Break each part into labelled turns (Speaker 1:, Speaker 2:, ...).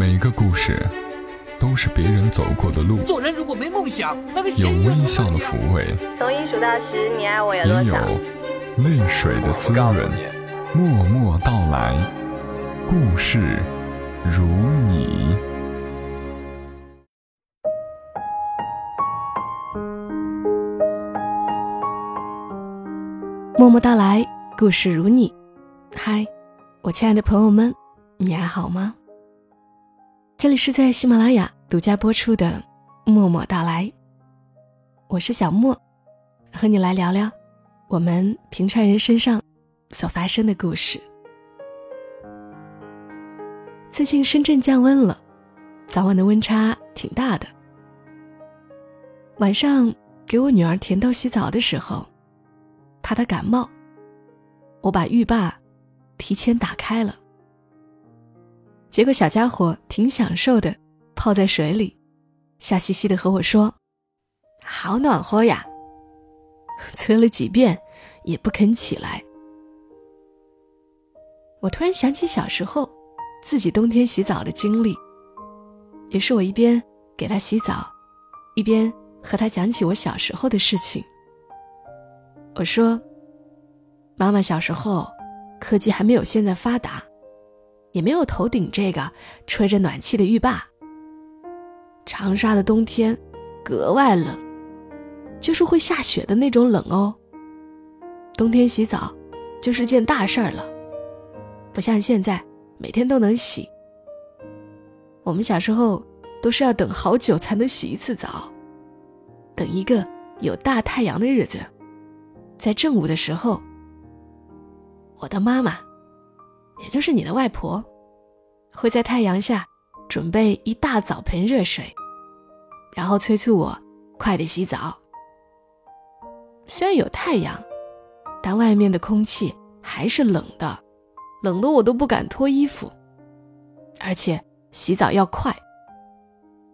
Speaker 1: 每个故事都是别人走过的路，
Speaker 2: 做人如果没梦想，那个
Speaker 1: 有微笑的抚慰，
Speaker 3: 从一数到十，你爱我有
Speaker 1: 也有？泪水的滋润。默默到来，故事如你。
Speaker 4: 默默到来，故事如你。嗨，我亲爱的朋友们，你还好吗？这里是在喜马拉雅独家播出的《默默到来》，我是小莫，和你来聊聊我们平常人身上所发生的故事。最近深圳降温了，早晚的温差挺大的。晚上给我女儿甜豆洗澡的时候，怕她感冒，我把浴霸提前打开了。结果小家伙挺享受的，泡在水里，笑嘻嘻的和我说：“好暖和呀！” 催了几遍也不肯起来。我突然想起小时候自己冬天洗澡的经历，也是我一边给他洗澡，一边和他讲起我小时候的事情。我说：“妈妈小时候，科技还没有现在发达，也没有头顶这个吹着暖气的浴霸。长沙的冬天格外冷，就是会下雪的那种冷哦。冬天洗澡就是件大事儿了，不像现在每天都能洗。我们小时候都是要等好久才能洗一次澡，等一个有大太阳的日子。”在正午的时候，我的妈妈，也就是你的外婆，会在太阳下准备一大澡盆热水，然后催促我快点洗澡。虽然有太阳，但外面的空气还是冷的，冷的我都不敢脱衣服。而且洗澡要快，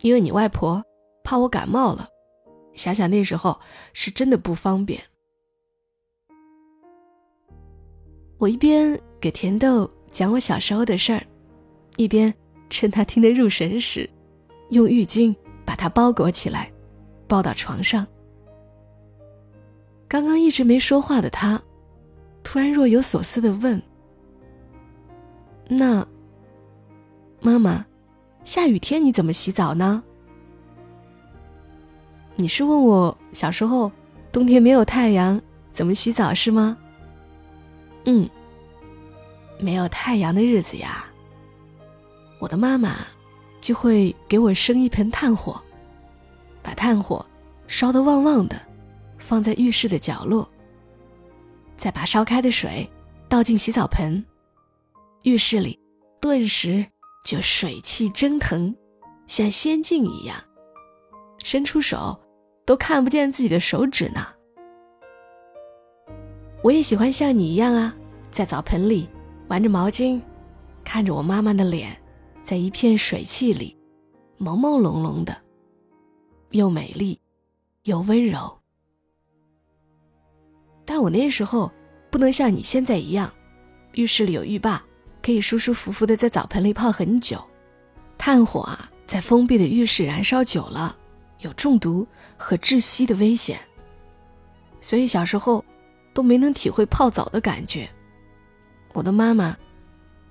Speaker 4: 因为你外婆怕我感冒了。想想那时候是真的不方便。我一边给甜豆讲我小时候的事儿，一边趁他听得入神时，用浴巾把他包裹起来，抱到床上。刚刚一直没说话的他，突然若有所思的问：“那，妈妈，下雨天你怎么洗澡呢？”你是问我小时候冬天没有太阳怎么洗澡是吗？嗯，没有太阳的日子呀，我的妈妈就会给我生一盆炭火，把炭火烧得旺旺的，放在浴室的角落，再把烧开的水倒进洗澡盆，浴室里顿时就水汽蒸腾，像仙境一样，伸出手都看不见自己的手指呢。我也喜欢像你一样啊，在澡盆里玩着毛巾，看着我妈妈的脸，在一片水汽里，朦朦胧胧的，又美丽，又温柔。但我那时候不能像你现在一样，浴室里有浴霸，可以舒舒服服的在澡盆里泡很久。炭火啊，在封闭的浴室燃烧久了，有中毒和窒息的危险。所以小时候。都没能体会泡澡的感觉，我的妈妈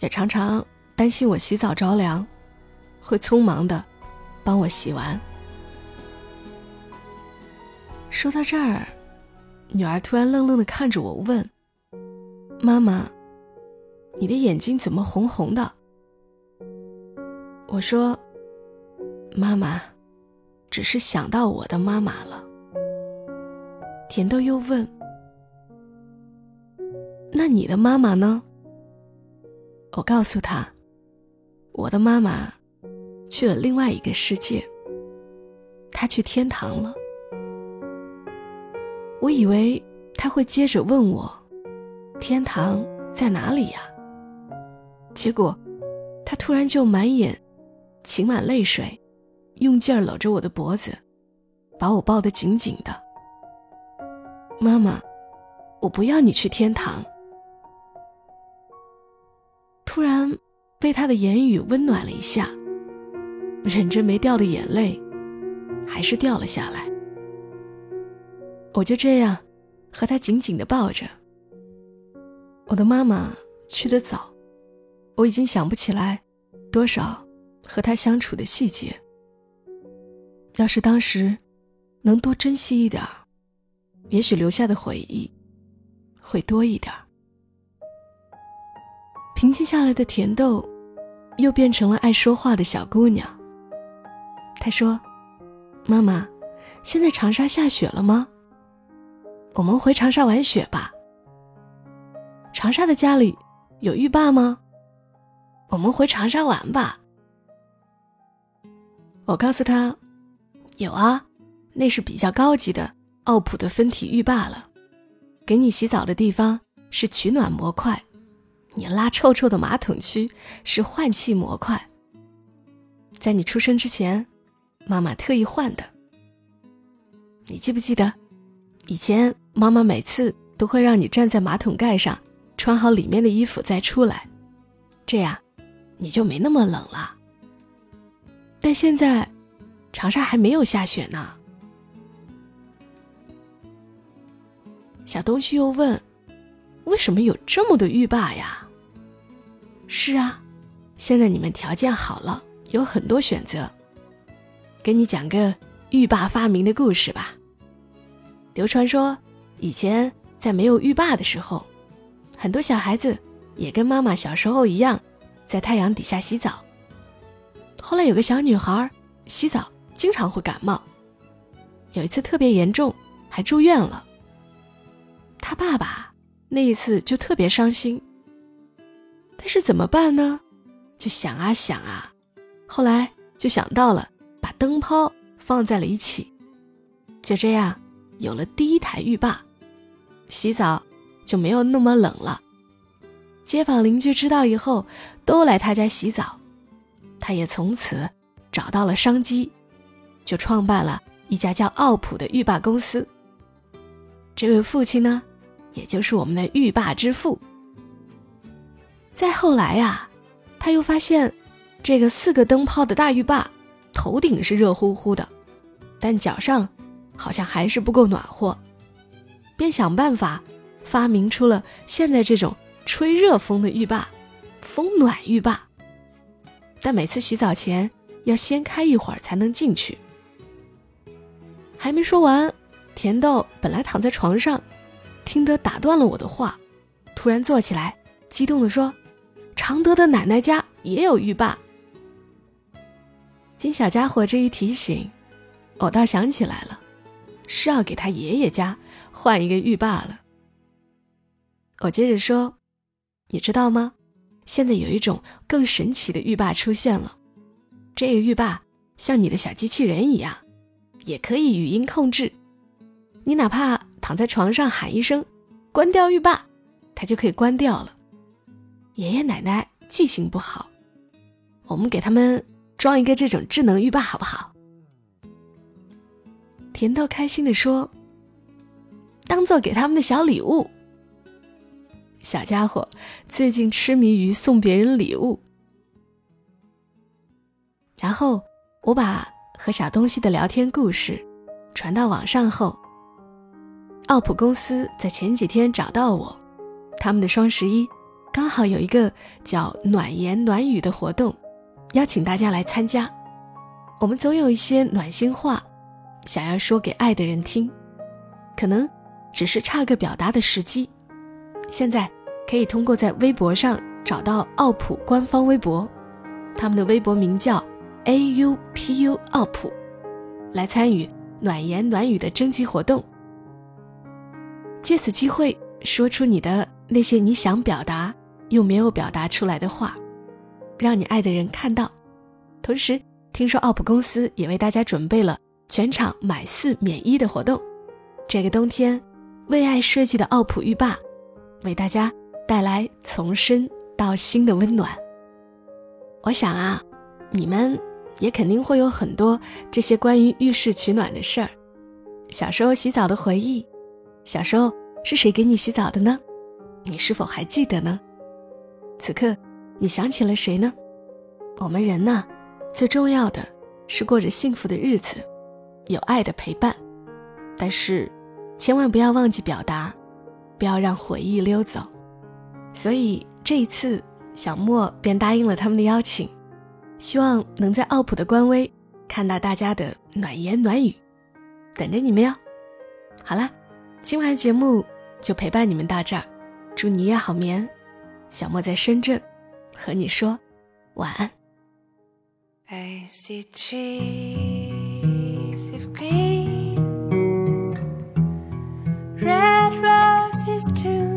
Speaker 4: 也常常担心我洗澡着凉，会匆忙的帮我洗完。说到这儿，女儿突然愣愣的看着我问：“妈妈，你的眼睛怎么红红的？”我说：“妈妈，只是想到我的妈妈了。”甜豆又问。那你的妈妈呢？我告诉他，我的妈妈去了另外一个世界，她去天堂了。我以为他会接着问我，天堂在哪里呀？结果，他突然就满眼噙满泪水，用劲儿搂着我的脖子，把我抱得紧紧的。妈妈，我不要你去天堂。被他的言语温暖了一下，忍着没掉的眼泪，还是掉了下来。我就这样和他紧紧的抱着。我的妈妈去得早，我已经想不起来多少和他相处的细节。要是当时能多珍惜一点也许留下的回忆会多一点平静下来的甜豆，又变成了爱说话的小姑娘。她说：“妈妈，现在长沙下雪了吗？我们回长沙玩雪吧。长沙的家里有浴霸吗？我们回长沙玩吧。”我告诉她。有啊，那是比较高级的奥普的分体浴霸了。给你洗澡的地方是取暖模块，你拉臭臭的马桶区是换气模块。在你出生之前，妈妈特意换的。你记不记得，以前妈妈每次都会让你站在马桶盖上，穿好里面的衣服再出来，这样你就没那么冷了。但现在。长沙还没有下雪呢。小东西又问：“为什么有这么多浴霸呀？”是啊，现在你们条件好了，有很多选择。给你讲个浴霸发明的故事吧。流传说，以前在没有浴霸的时候，很多小孩子也跟妈妈小时候一样，在太阳底下洗澡。后来有个小女孩洗澡。经常会感冒，有一次特别严重，还住院了。他爸爸那一次就特别伤心，但是怎么办呢？就想啊想啊，后来就想到了把灯泡放在了一起，就这样有了第一台浴霸，洗澡就没有那么冷了。街坊邻居知道以后，都来他家洗澡，他也从此找到了商机。就创办了一家叫奥普的浴霸公司。这位父亲呢，也就是我们的浴霸之父。再后来呀，他又发现，这个四个灯泡的大浴霸，头顶是热乎乎的，但脚上好像还是不够暖和，便想办法发明出了现在这种吹热风的浴霸——风暖浴霸。但每次洗澡前要先开一会儿才能进去。还没说完，甜豆本来躺在床上，听得打断了我的话，突然坐起来，激动地说：“常德的奶奶家也有浴霸。”经小家伙这一提醒，我倒想起来了，是要给他爷爷家换一个浴霸了。我接着说：“你知道吗？现在有一种更神奇的浴霸出现了，这个浴霸像你的小机器人一样。”也可以语音控制，你哪怕躺在床上喊一声“关掉浴霸”，它就可以关掉了。爷爷奶奶记性不好，我们给他们装一个这种智能浴霸好不好？甜豆开心的说：“当做给他们的小礼物。”小家伙最近痴迷于送别人礼物，然后我把。和小东西的聊天故事传到网上后，奥普公司在前几天找到我，他们的双十一刚好有一个叫“暖言暖语”的活动，邀请大家来参加。我们总有一些暖心话，想要说给爱的人听，可能只是差个表达的时机。现在可以通过在微博上找到奥普官方微博，他们的微博名叫。A U P U 奥普，来参与暖言暖语的征集活动。借此机会，说出你的那些你想表达又没有表达出来的话，让你爱的人看到。同时，听说奥普公司也为大家准备了全场买四免一的活动。这个冬天，为爱设计的奥普浴霸，为大家带来从身到心的温暖。我想啊，你们。也肯定会有很多这些关于浴室取暖的事儿，小时候洗澡的回忆，小时候是谁给你洗澡的呢？你是否还记得呢？此刻，你想起了谁呢？我们人呢，最重要的
Speaker 5: 是过着幸福的日子，有爱的陪伴，但是千万不要忘记表达，不要让回忆溜走。所以这一次，小莫便答应了他们的邀请，希望能在奥普的官微看到大家的暖言暖语，等着你们哟。好啦，今晚的节目就陪伴你们到这儿，祝你夜好眠。小莫在深圳，和你说晚安。I see trees of green, red roses too.